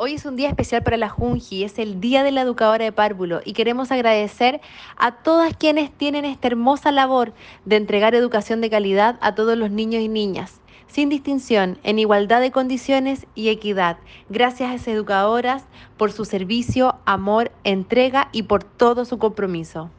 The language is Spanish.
Hoy es un día especial para la Junji, es el Día de la Educadora de Párvulo y queremos agradecer a todas quienes tienen esta hermosa labor de entregar educación de calidad a todos los niños y niñas, sin distinción, en igualdad de condiciones y equidad. Gracias a esas educadoras por su servicio, amor, entrega y por todo su compromiso.